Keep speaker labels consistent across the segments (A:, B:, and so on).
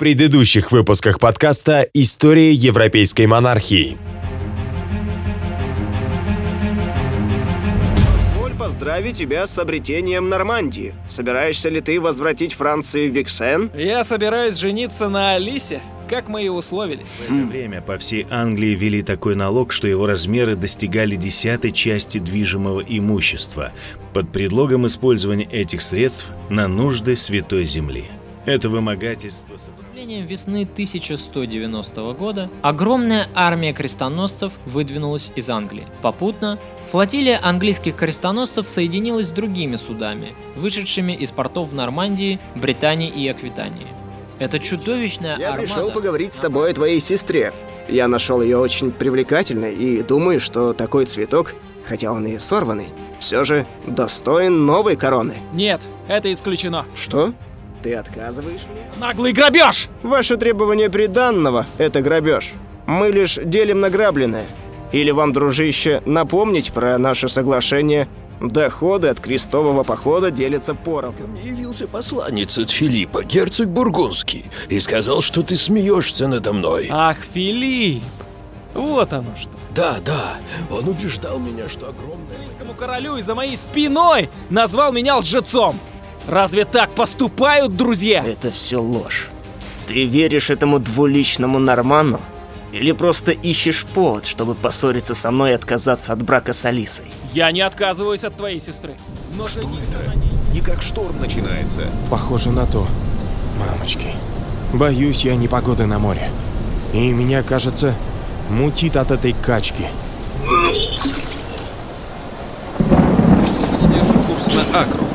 A: предыдущих выпусках подкаста «История европейской монархии».
B: Позволь поздравить тебя с обретением Нормандии. Собираешься ли ты возвратить Франции Виксен?
C: Я собираюсь жениться на Алисе, как мы и условились.
D: В это время по всей Англии ввели такой налог, что его размеры достигали десятой части движимого имущества под предлогом использования этих средств на нужды Святой Земли. Это вымогательство
E: С наступлением весны 1190 года огромная армия крестоносцев выдвинулась из Англии. Попутно флотилия английских крестоносцев соединилась с другими судами, вышедшими из портов в Нормандии, Британии и Аквитании. Это чудовищная
B: Я
E: армада...
B: пришел поговорить с тобой о твоей сестре. Я нашел ее очень привлекательной и думаю, что такой цветок, хотя он и сорванный, все же достоин новой короны.
C: Нет, это исключено.
B: Что? Ты отказываешь мне?
C: Наглый грабеж!
B: Ваше требование приданного – это грабеж. Мы лишь делим награбленное. Или вам, дружище, напомнить про наше соглашение Доходы от крестового похода делятся поровну.
F: Мне явился посланец от Филиппа, герцог Бургундский, и сказал, что ты смеешься надо мной.
C: Ах, Филипп! Вот оно что.
F: Да, да, он убеждал меня, что огромное...
C: Английскому королю и за моей спиной назвал меня лжецом. Разве так поступают друзья?
B: Это все ложь. Ты веришь этому двуличному Норману? Или просто ищешь повод, чтобы поссориться со мной и отказаться от брака с Алисой?
C: Я не отказываюсь от твоей сестры. Но
G: Что это? Не как шторм начинается.
H: Похоже на то. Мамочки. Боюсь я непогоды на море. И меня, кажется, мутит от этой качки.
I: Держим курс на Акру.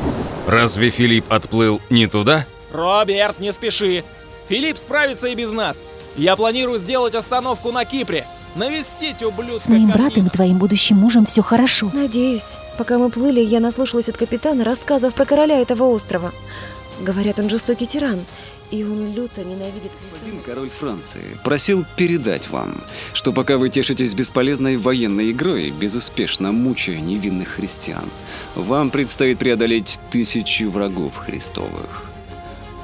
I: Разве Филипп отплыл не туда?
C: Роберт, не спеши. Филипп справится и без нас. Я планирую сделать остановку на Кипре. Навестить ублюдка
J: С моим братом и твоим будущим мужем все хорошо.
K: Надеюсь. Пока мы плыли, я наслушалась от капитана рассказов про короля этого острова. Говорят, он жестокий тиран, и он люто ненавидит
L: Господин король Франции просил передать вам, что пока вы тешитесь бесполезной военной игрой, безуспешно мучая невинных христиан, вам предстоит преодолеть тысячи врагов христовых.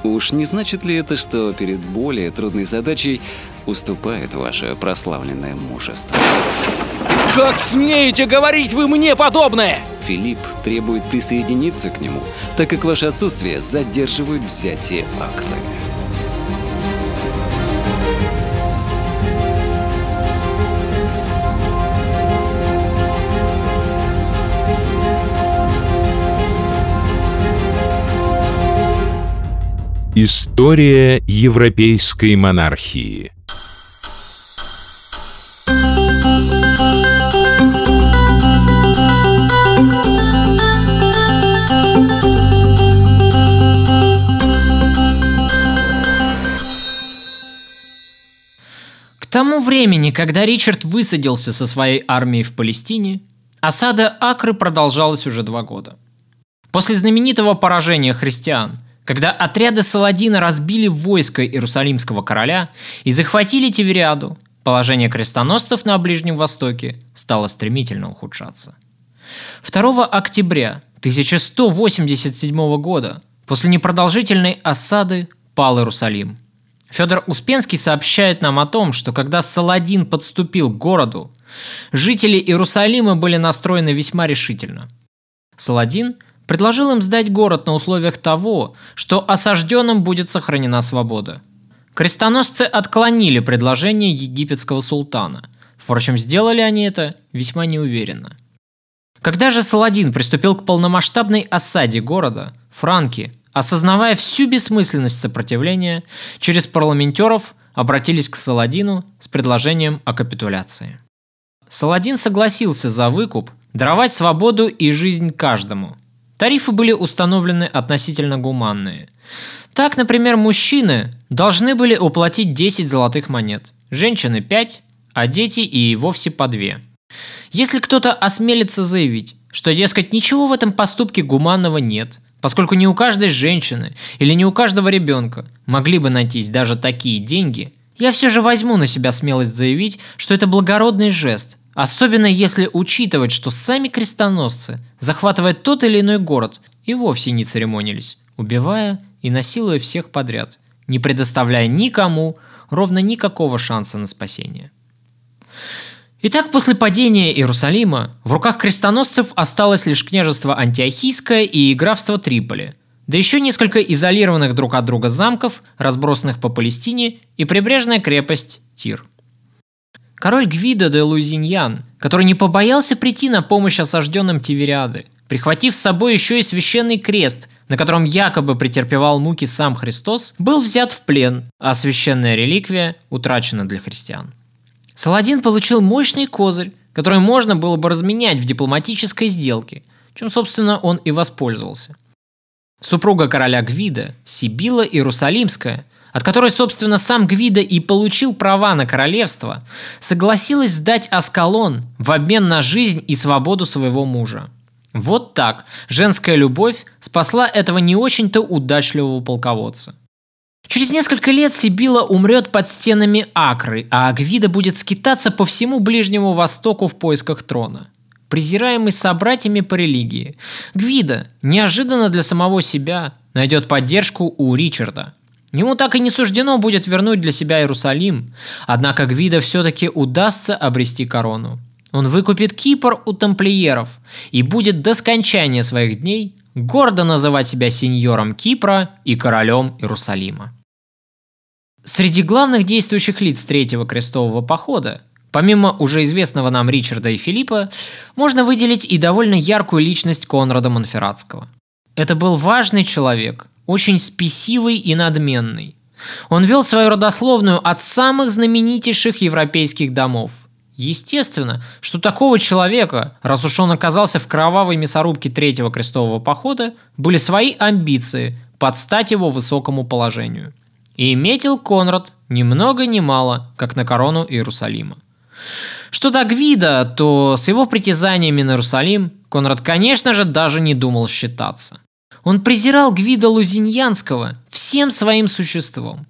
L: Уж не значит ли это, что перед более трудной задачей уступает ваше прославленное мужество?
C: Как смеете говорить вы мне подобное?
L: Филипп требует присоединиться к нему, так как ваше отсутствие задерживает взятие Акры.
M: История европейской монархии.
E: Тому времени, когда Ричард высадился со своей армией в Палестине, осада Акры продолжалась уже два года. После знаменитого поражения христиан, когда отряды Саладина разбили войско Иерусалимского короля и захватили Тивериаду, положение крестоносцев на Ближнем Востоке стало стремительно ухудшаться. 2 октября 1187 года, после непродолжительной осады, пал Иерусалим. Федор Успенский сообщает нам о том, что когда Саладин подступил к городу, жители Иерусалима были настроены весьма решительно. Саладин предложил им сдать город на условиях того, что осажденным будет сохранена свобода. Крестоносцы отклонили предложение египетского султана. Впрочем, сделали они это весьма неуверенно. Когда же Саладин приступил к полномасштабной осаде города, франки, осознавая всю бессмысленность сопротивления, через парламентеров обратились к Саладину с предложением о капитуляции. Саладин согласился за выкуп даровать свободу и жизнь каждому. Тарифы были установлены относительно гуманные. Так, например, мужчины должны были уплатить 10 золотых монет, женщины 5, а дети и вовсе по 2. Если кто-то осмелится заявить, что, дескать, ничего в этом поступке гуманного нет, поскольку не у каждой женщины или не у каждого ребенка могли бы найтись даже такие деньги, я все же возьму на себя смелость заявить, что это благородный жест, особенно если учитывать, что сами крестоносцы, захватывая тот или иной город, и вовсе не церемонились, убивая и насилуя всех подряд, не предоставляя никому ровно никакого шанса на спасение. Итак, после падения Иерусалима в руках крестоносцев осталось лишь княжество Антиохийское и графство Триполи, да еще несколько изолированных друг от друга замков, разбросанных по Палестине, и прибрежная крепость Тир. Король Гвида де Луизиньян, который не побоялся прийти на помощь осажденным Тивериады, прихватив с собой еще и священный крест, на котором якобы претерпевал муки сам Христос, был взят в плен, а священная реликвия утрачена для христиан. Саладин получил мощный козырь, который можно было бы разменять в дипломатической сделке, чем, собственно, он и воспользовался. Супруга короля Гвида, Сибила Иерусалимская, от которой, собственно, сам Гвида и получил права на королевство, согласилась сдать Аскалон в обмен на жизнь и свободу своего мужа. Вот так женская любовь спасла этого не очень-то удачливого полководца. Через несколько лет Сибила умрет под стенами Акры, а Агвида будет скитаться по всему Ближнему Востоку в поисках трона. Презираемый собратьями по религии, Гвида, неожиданно для самого себя, найдет поддержку у Ричарда. Ему так и не суждено будет вернуть для себя Иерусалим, однако Гвида все-таки удастся обрести корону. Он выкупит Кипр у тамплиеров и будет до скончания своих дней гордо называть себя сеньором Кипра и королем Иерусалима. Среди главных действующих лиц Третьего крестового похода, помимо уже известного нам Ричарда и Филиппа, можно выделить и довольно яркую личность Конрада Монферратского. Это был важный человек, очень спесивый и надменный. Он вел свою родословную от самых знаменитейших европейских домов – Естественно, что такого человека, раз уж он оказался в кровавой мясорубке Третьего крестового похода, были свои амбиции под стать его высокому положению. И метил Конрад ни много ни мало, как на корону Иерусалима. Что до Гвида, то с его притязаниями на Иерусалим Конрад, конечно же, даже не думал считаться. Он презирал Гвида Лузиньянского всем своим существом.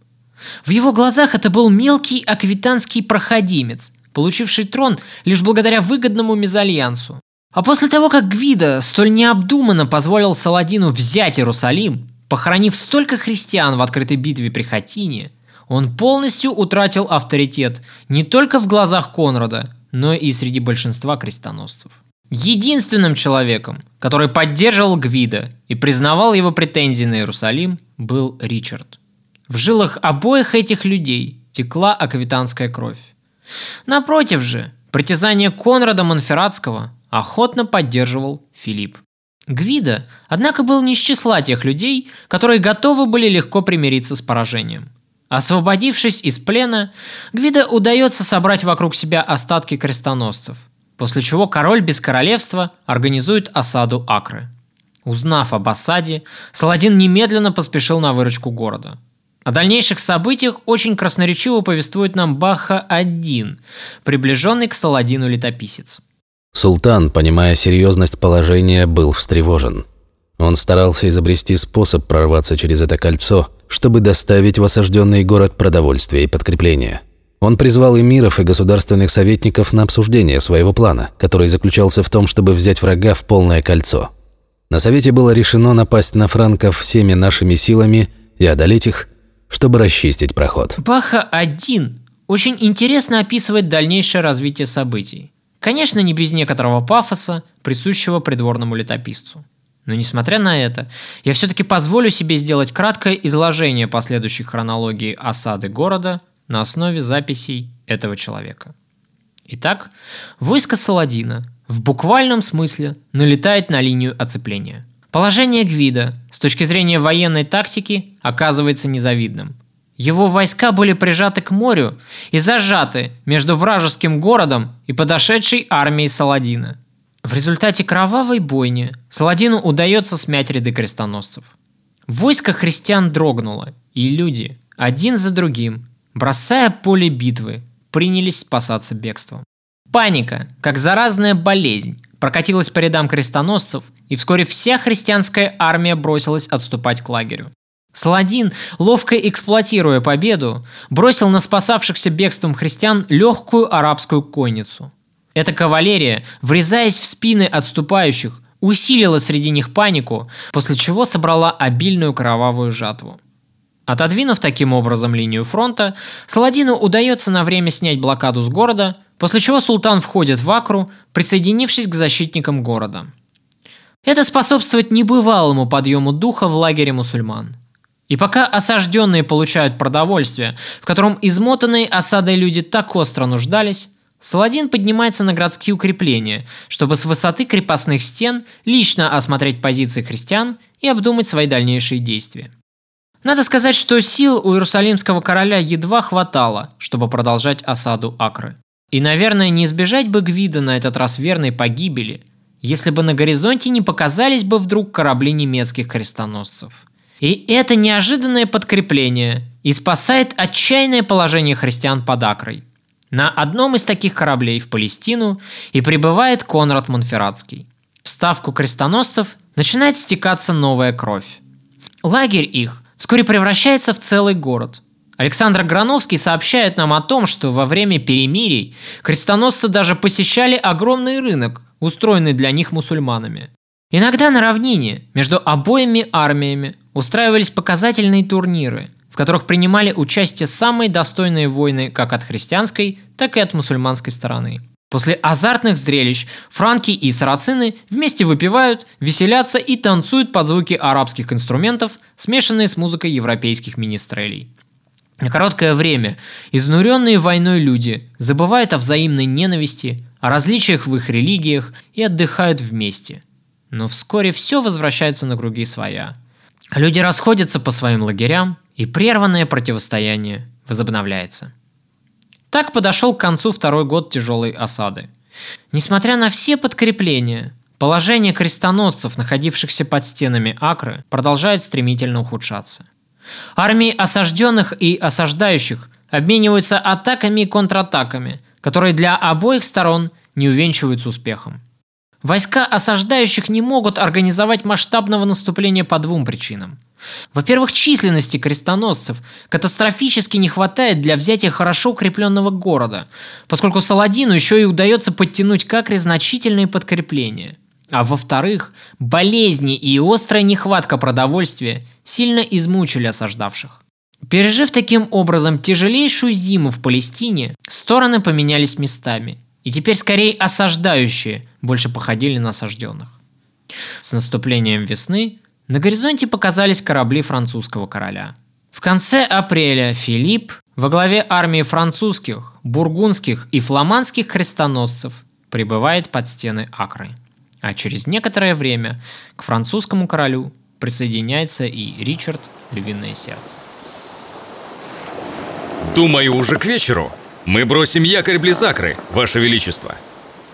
E: В его глазах это был мелкий аквитанский проходимец – получивший трон лишь благодаря выгодному мезальянсу. А после того, как Гвида столь необдуманно позволил Саладину взять Иерусалим, похоронив столько христиан в открытой битве при Хатине, он полностью утратил авторитет не только в глазах Конрада, но и среди большинства крестоносцев. Единственным человеком, который поддерживал Гвида и признавал его претензии на Иерусалим, был Ричард. В жилах обоих этих людей текла аквитанская кровь. Напротив же, притязание Конрада Монферратского охотно поддерживал Филипп. Гвида, однако, был не из числа тех людей, которые готовы были легко примириться с поражением. Освободившись из плена, Гвида удается собрать вокруг себя остатки крестоносцев, после чего король без королевства организует осаду Акры. Узнав об осаде, Саладин немедленно поспешил на выручку города – о дальнейших событиях очень красноречиво повествует нам Баха-1, приближенный к Саладину летописец.
N: Султан, понимая серьезность положения, был встревожен. Он старался изобрести способ прорваться через это кольцо, чтобы доставить в осажденный город продовольствие и подкрепление. Он призвал эмиров и государственных советников на обсуждение своего плана, который заключался в том, чтобы взять врага в полное кольцо. На совете было решено напасть на франков всеми нашими силами и одолеть их, чтобы расчистить проход.
E: Баха-1 очень интересно описывает дальнейшее развитие событий. Конечно, не без некоторого пафоса, присущего придворному летописцу. Но несмотря на это, я все-таки позволю себе сделать краткое изложение последующей хронологии осады города на основе записей этого человека. Итак, войско Саладина в буквальном смысле налетает на линию оцепления – Положение Гвида с точки зрения военной тактики оказывается незавидным. Его войска были прижаты к морю и зажаты между вражеским городом и подошедшей армией Саладина. В результате кровавой бойни Саладину удается смять ряды крестоносцев. Войско христиан дрогнуло, и люди, один за другим, бросая поле битвы, принялись спасаться бегством. Паника, как заразная болезнь, прокатилась по рядам крестоносцев, и вскоре вся христианская армия бросилась отступать к лагерю. Саладин, ловко эксплуатируя победу, бросил на спасавшихся бегством христиан легкую арабскую конницу. Эта кавалерия, врезаясь в спины отступающих, усилила среди них панику, после чего собрала обильную кровавую жатву. Отодвинув таким образом линию фронта, Саладину удается на время снять блокаду с города, после чего султан входит в Акру, присоединившись к защитникам города. Это способствует небывалому подъему духа в лагере мусульман. И пока осажденные получают продовольствие, в котором измотанные осадой люди так остро нуждались, Саладин поднимается на городские укрепления, чтобы с высоты крепостных стен лично осмотреть позиции христиан и обдумать свои дальнейшие действия. Надо сказать, что сил у иерусалимского короля едва хватало, чтобы продолжать осаду Акры. И, наверное, не избежать бы Гвида на этот раз верной погибели, если бы на горизонте не показались бы вдруг корабли немецких крестоносцев. И это неожиданное подкрепление и спасает отчаянное положение христиан под Акрой. На одном из таких кораблей в Палестину и прибывает Конрад Монферратский. В ставку крестоносцев начинает стекаться новая кровь. Лагерь их вскоре превращается в целый город. Александр Грановский сообщает нам о том, что во время перемирий крестоносцы даже посещали огромный рынок, устроенный для них мусульманами. Иногда на равнине между обоими армиями устраивались показательные турниры, в которых принимали участие самые достойные воины как от христианской, так и от мусульманской стороны – После азартных зрелищ франки и сарацины вместе выпивают, веселятся и танцуют под звуки арабских инструментов, смешанные с музыкой европейских министрелей. На короткое время изнуренные войной люди забывают о взаимной ненависти, о различиях в их религиях и отдыхают вместе. Но вскоре все возвращается на круги своя. Люди расходятся по своим лагерям, и прерванное противостояние возобновляется. Так подошел к концу второй год тяжелой осады. Несмотря на все подкрепления, положение крестоносцев, находившихся под стенами Акры, продолжает стремительно ухудшаться. Армии осажденных и осаждающих обмениваются атаками и контратаками, которые для обоих сторон не увенчиваются успехом. Войска осаждающих не могут организовать масштабного наступления по двум причинам – во-первых, численности крестоносцев катастрофически не хватает для взятия хорошо укрепленного города, поскольку Саладину еще и удается подтянуть как значительные подкрепления. А во-вторых, болезни и острая нехватка продовольствия сильно измучили осаждавших. Пережив таким образом тяжелейшую зиму в Палестине, стороны поменялись местами, и теперь скорее осаждающие больше походили на осажденных. С наступлением весны на горизонте показались корабли французского короля. В конце апреля Филипп во главе армии французских, бургундских и фламандских крестоносцев прибывает под стены Акры. А через некоторое время к французскому королю присоединяется и Ричард Львиное Сердце.
I: Думаю, уже к вечеру мы бросим якорь близ Акры, Ваше Величество.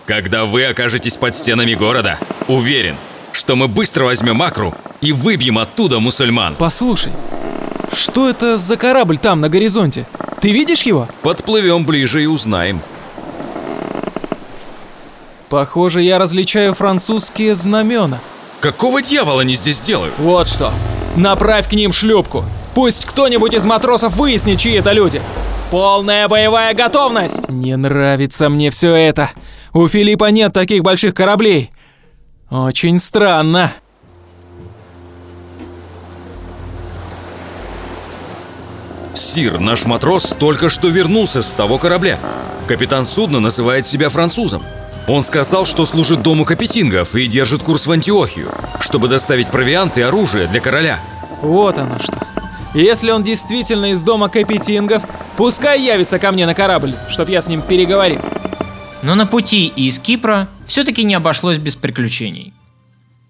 I: Когда вы окажетесь под стенами города, уверен, что мы быстро возьмем Акру и выбьем оттуда мусульман.
C: Послушай, что это за корабль там на горизонте? Ты видишь его?
I: Подплывем ближе и узнаем.
C: Похоже, я различаю французские знамена.
I: Какого дьявола они здесь делают?
C: Вот что. Направь к ним шлюпку. Пусть кто-нибудь из матросов выяснит, чьи это люди. Полная боевая готовность! Не нравится мне все это. У Филиппа нет таких больших кораблей. Очень странно.
I: Сир, наш матрос только что вернулся с того корабля. Капитан судна называет себя французом. Он сказал, что служит дому капетингов и держит курс в Антиохию, чтобы доставить провиант и оружие для короля.
C: Вот оно что. Если он действительно из дома капетингов, пускай явится ко мне на корабль, чтоб я с ним переговорил.
E: Но на пути из Кипра все-таки не обошлось без приключений.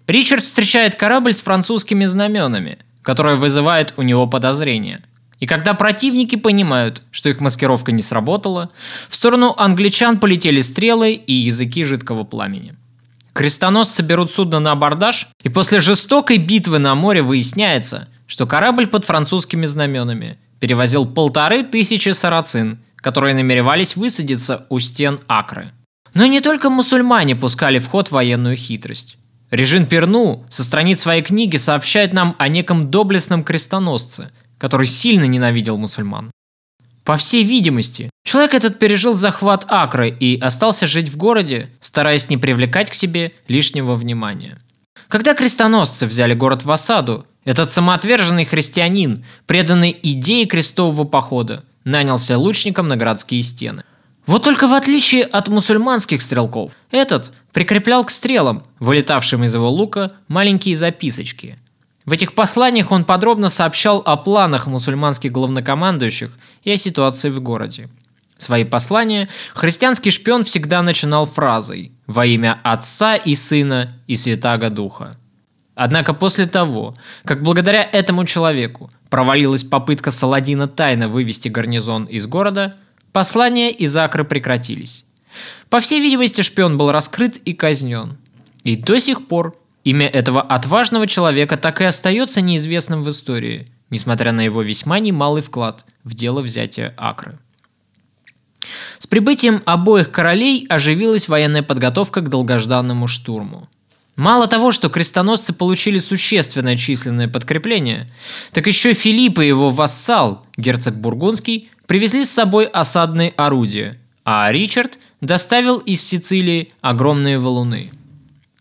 E: Ричард встречает корабль с французскими знаменами, которое вызывает у него подозрения. И когда противники понимают, что их маскировка не сработала, в сторону англичан полетели стрелы и языки жидкого пламени. Крестоносцы берут судно на абордаж, и после жестокой битвы на море выясняется, что корабль под французскими знаменами перевозил полторы тысячи сарацин, которые намеревались высадиться у стен Акры. Но не только мусульмане пускали в ход военную хитрость. Режин Перну со страниц своей книги сообщает нам о неком доблестном крестоносце, который сильно ненавидел мусульман. По всей видимости, человек этот пережил захват Акры и остался жить в городе, стараясь не привлекать к себе лишнего внимания. Когда крестоносцы взяли город в осаду, Этот самоотверженный христианин, преданный идее крестового похода, нанялся лучником на городские стены. Вот только в отличие от мусульманских стрелков, этот прикреплял к стрелам, вылетавшим из его лука, маленькие записочки. В этих посланиях он подробно сообщал о планах мусульманских главнокомандующих и о ситуации в городе. Свои послания христианский шпион всегда начинал фразой «Во имя Отца и Сына и Святаго Духа». Однако после того, как благодаря этому человеку провалилась попытка Саладина тайно вывести гарнизон из города, послания из Акры прекратились. По всей видимости, шпион был раскрыт и казнен. И до сих пор имя этого отважного человека так и остается неизвестным в истории, несмотря на его весьма немалый вклад в дело взятия Акры. С прибытием обоих королей оживилась военная подготовка к долгожданному штурму. Мало того, что крестоносцы получили существенное численное подкрепление, так еще Филипп и его вассал, герцог Бургундский, привезли с собой осадные орудия, а Ричард доставил из Сицилии огромные валуны.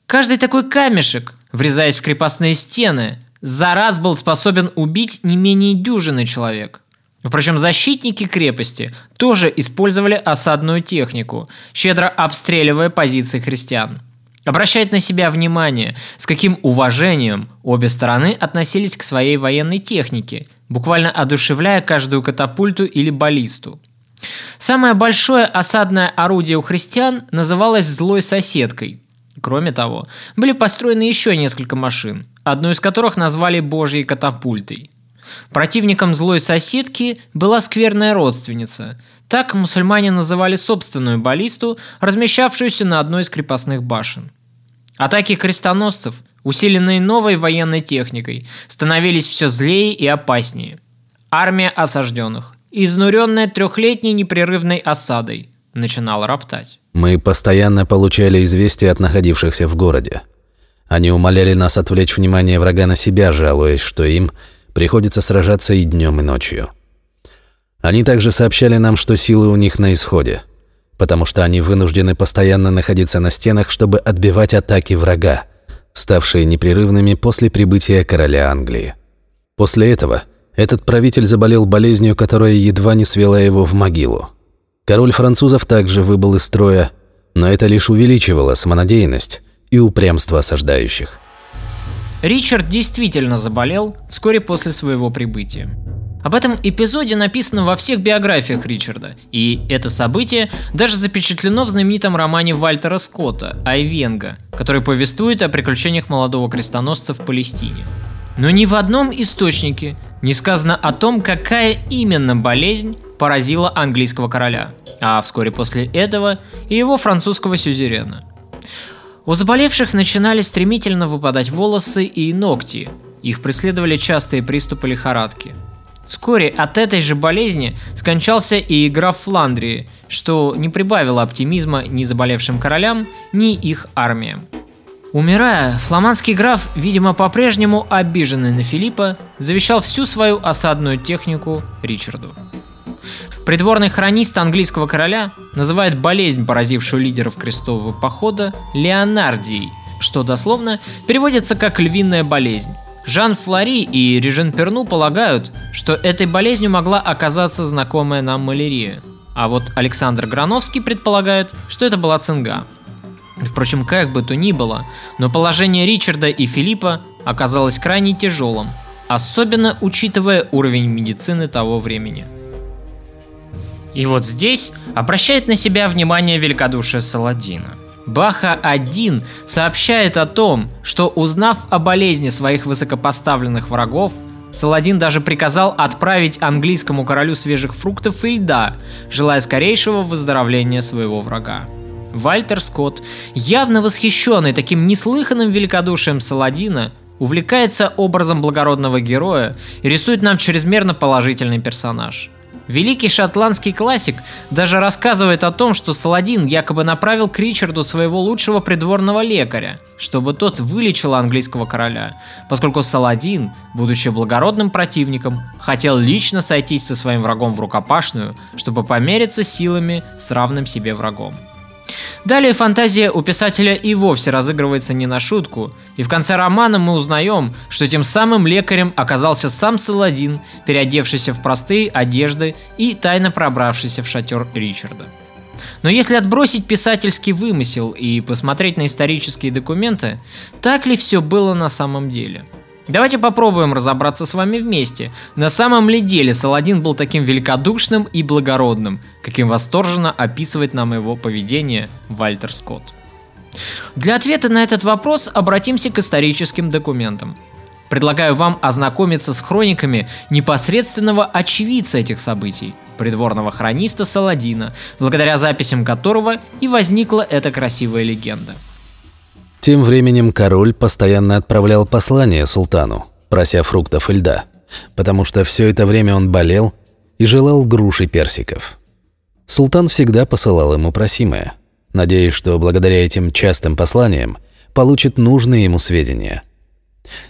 E: Каждый такой камешек, врезаясь в крепостные стены, за раз был способен убить не менее дюжины человек. Впрочем, защитники крепости тоже использовали осадную технику, щедро обстреливая позиции христиан – Обращает на себя внимание, с каким уважением обе стороны относились к своей военной технике, буквально одушевляя каждую катапульту или баллисту. Самое большое осадное орудие у христиан называлось «злой соседкой». Кроме того, были построены еще несколько машин, одну из которых назвали «божьей катапультой». Противником злой соседки была скверная родственница. Так мусульмане называли собственную баллисту, размещавшуюся на одной из крепостных башен. Атаки крестоносцев, усиленные новой военной техникой, становились все злее и опаснее. Армия осажденных, изнуренная трехлетней непрерывной осадой, начинала роптать.
N: Мы постоянно получали известия от находившихся в городе. Они умоляли нас отвлечь внимание врага на себя, жалуясь, что им приходится сражаться и днем, и ночью. Они также сообщали нам, что силы у них на исходе, потому что они вынуждены постоянно находиться на стенах, чтобы отбивать атаки врага, ставшие непрерывными после прибытия короля Англии. После этого этот правитель заболел болезнью, которая едва не свела его в могилу. Король французов также выбыл из строя, но это лишь увеличивало самонадеянность и упрямство осаждающих.
E: Ричард действительно заболел вскоре после своего прибытия. Об этом эпизоде написано во всех биографиях Ричарда, и это событие даже запечатлено в знаменитом романе Вальтера Скотта «Айвенга», который повествует о приключениях молодого крестоносца в Палестине. Но ни в одном источнике не сказано о том, какая именно болезнь поразила английского короля, а вскоре после этого и его французского сюзерена. У заболевших начинали стремительно выпадать волосы и ногти, их преследовали частые приступы лихорадки – Вскоре от этой же болезни скончался и граф Фландрии, что не прибавило оптимизма ни заболевшим королям, ни их армиям. Умирая, фламандский граф, видимо по-прежнему обиженный на Филиппа, завещал всю свою осадную технику Ричарду. Придворный хронист английского короля называет болезнь, поразившую лидеров крестового похода, Леонардией, что дословно переводится как «львиная болезнь», Жан Флори и Режен Перну полагают, что этой болезнью могла оказаться знакомая нам малярия. А вот Александр Грановский предполагает, что это была цинга. Впрочем, как бы то ни было, но положение Ричарда и Филиппа оказалось крайне тяжелым, особенно учитывая уровень медицины того времени. И вот здесь обращает на себя внимание великодушие Саладина. Баха-1 сообщает о том, что узнав о болезни своих высокопоставленных врагов, Саладин даже приказал отправить английскому королю свежих фруктов и льда, желая скорейшего выздоровления своего врага. Вальтер Скотт, явно восхищенный таким неслыханным великодушием Саладина, увлекается образом благородного героя и рисует нам чрезмерно положительный персонаж – Великий шотландский классик даже рассказывает о том, что Саладин якобы направил к Ричарду своего лучшего придворного лекаря, чтобы тот вылечил английского короля, поскольку Саладин, будучи благородным противником, хотел лично сойтись со своим врагом в рукопашную, чтобы помериться силами с равным себе врагом. Далее фантазия у писателя и вовсе разыгрывается не на шутку, и в конце романа мы узнаем, что тем самым лекарем оказался сам Саладин, переодевшийся в простые одежды и тайно пробравшийся в шатер Ричарда. Но если отбросить писательский вымысел и посмотреть на исторические документы, так ли все было на самом деле – Давайте попробуем разобраться с вами вместе. На самом ли деле Саладин был таким великодушным и благородным, каким восторженно описывает нам его поведение Вальтер Скотт? Для ответа на этот вопрос обратимся к историческим документам. Предлагаю вам ознакомиться с хрониками непосредственного очевидца этих событий, придворного хрониста Саладина, благодаря записям которого и возникла эта красивая легенда –
N: тем временем король постоянно отправлял послания султану, прося фруктов и льда, потому что все это время он болел и желал груш и персиков. Султан всегда посылал ему просимое, надеясь, что благодаря этим частым посланиям получит нужные ему сведения.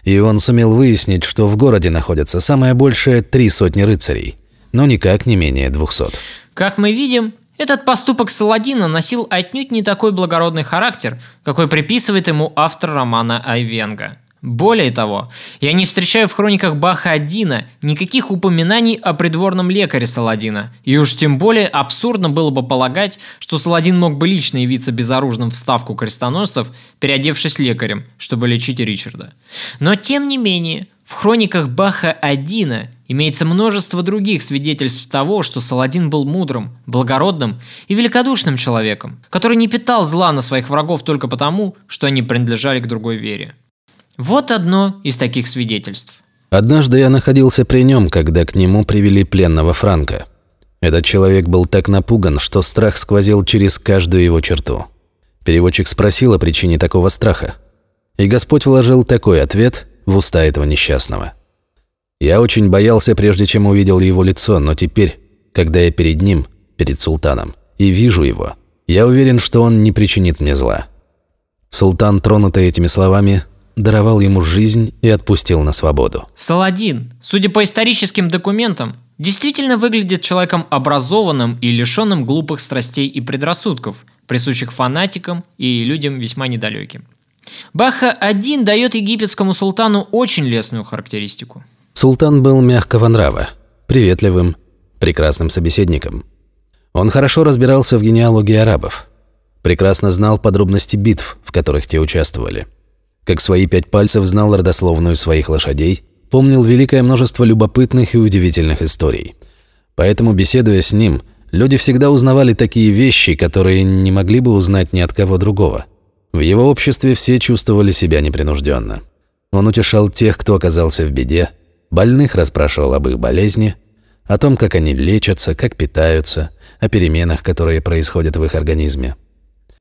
N: И он сумел выяснить, что в городе находятся самое большее три сотни рыцарей, но никак не менее двухсот.
E: Как мы видим, этот поступок Саладина носил отнюдь не такой благородный характер, какой приписывает ему автор романа Айвенга. Более того, я не встречаю в хрониках Баха Адина никаких упоминаний о придворном лекаре Саладина, и уж тем более абсурдно было бы полагать, что Саладин мог бы лично явиться безоружным в ставку крестоносцев, переодевшись лекарем, чтобы лечить Ричарда. Но тем не менее, в хрониках Баха Адина имеется множество других свидетельств того, что Саладин был мудрым, благородным и великодушным человеком, который не питал зла на своих врагов только потому, что они принадлежали к другой вере. Вот одно из таких свидетельств.
N: Однажды я находился при нем, когда к нему привели пленного Франка. Этот человек был так напуган, что страх сквозил через каждую его черту. Переводчик спросил о причине такого страха. И Господь вложил такой ответ, в уста этого несчастного. Я очень боялся, прежде чем увидел его лицо, но теперь, когда я перед ним, перед султаном, и вижу его, я уверен, что он не причинит мне зла. Султан, тронутый этими словами, даровал ему жизнь и отпустил на свободу.
E: Саладин, судя по историческим документам, действительно выглядит человеком образованным и лишенным глупых страстей и предрассудков, присущих фанатикам и людям весьма недалеким. Баха-1 дает египетскому султану очень лестную характеристику.
N: Султан был мягкого нрава, приветливым, прекрасным собеседником. Он хорошо разбирался в генеалогии арабов, прекрасно знал подробности битв, в которых те участвовали. Как свои пять пальцев знал родословную своих лошадей, помнил великое множество любопытных и удивительных историй. Поэтому, беседуя с ним, люди всегда узнавали такие вещи, которые не могли бы узнать ни от кого другого – в его обществе все чувствовали себя непринужденно. Он утешал тех, кто оказался в беде, больных расспрашивал об их болезни, о том, как они лечатся, как питаются, о переменах, которые происходят в их организме.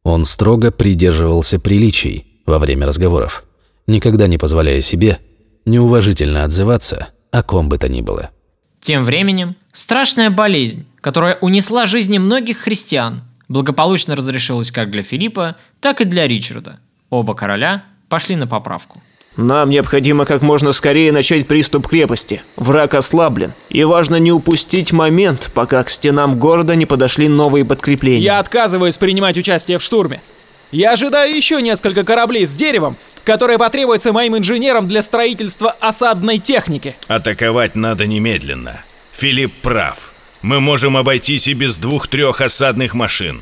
N: Он строго придерживался приличий во время разговоров, никогда не позволяя себе неуважительно отзываться о ком бы то ни было.
E: Тем временем страшная болезнь, которая унесла жизни многих христиан, благополучно разрешилось как для Филиппа, так и для Ричарда. Оба короля пошли на поправку.
B: Нам необходимо как можно скорее начать приступ крепости. Враг ослаблен. И важно не упустить момент, пока к стенам города не подошли новые подкрепления.
C: Я отказываюсь принимать участие в штурме. Я ожидаю еще несколько кораблей с деревом, которые потребуются моим инженерам для строительства осадной техники.
D: Атаковать надо немедленно. Филипп прав. Мы можем обойтись и без двух-трех осадных машин.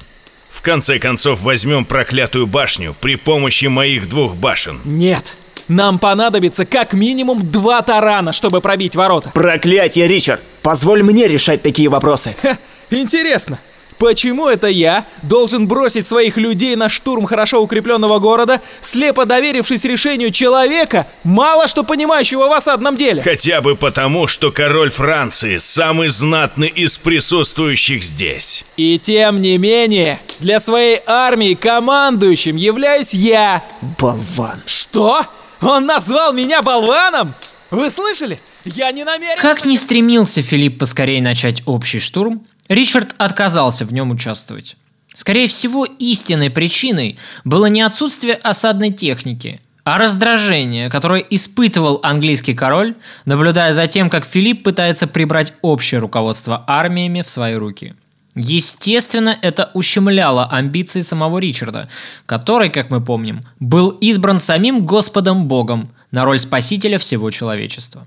D: В конце концов, возьмем проклятую башню при помощи моих двух башен.
C: Нет, нам понадобится как минимум два тарана, чтобы пробить ворота.
B: Проклятие, Ричард! Позволь мне решать такие вопросы.
C: Ха, интересно, Почему это я должен бросить своих людей на штурм хорошо укрепленного города, слепо доверившись решению человека, мало что понимающего в осадном деле?
D: Хотя бы потому, что король Франции самый знатный из присутствующих здесь.
C: И тем не менее, для своей армии командующим являюсь я.
B: Болван.
C: Что? Он назвал меня болваном? Вы слышали? Я не намерен...
E: Как не стремился Филипп поскорее начать общий штурм, Ричард отказался в нем участвовать. Скорее всего, истинной причиной было не отсутствие осадной техники, а раздражение, которое испытывал английский король, наблюдая за тем, как Филипп пытается прибрать общее руководство армиями в свои руки. Естественно, это ущемляло амбиции самого Ричарда, который, как мы помним, был избран самим Господом Богом на роль спасителя всего человечества.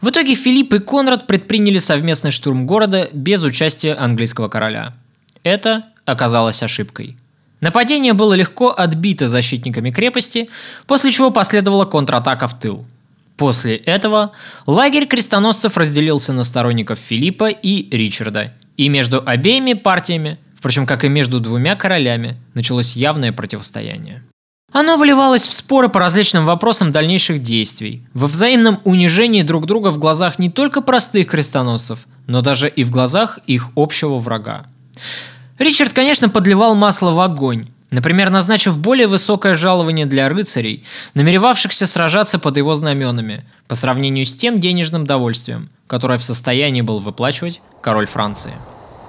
E: В итоге Филипп и Конрад предприняли совместный штурм города без участия английского короля. Это оказалось ошибкой. Нападение было легко отбито защитниками крепости, после чего последовала контратака в тыл. После этого лагерь крестоносцев разделился на сторонников Филиппа и Ричарда – и между обеими партиями, впрочем, как и между двумя королями, началось явное противостояние. Оно вливалось в споры по различным вопросам дальнейших действий, во взаимном унижении друг друга в глазах не только простых крестоносцев, но даже и в глазах их общего врага. Ричард, конечно, подливал масло в огонь, например, назначив более высокое жалование для рыцарей, намеревавшихся сражаться под его знаменами, по сравнению с тем денежным довольствием, которое в состоянии был выплачивать король Франции.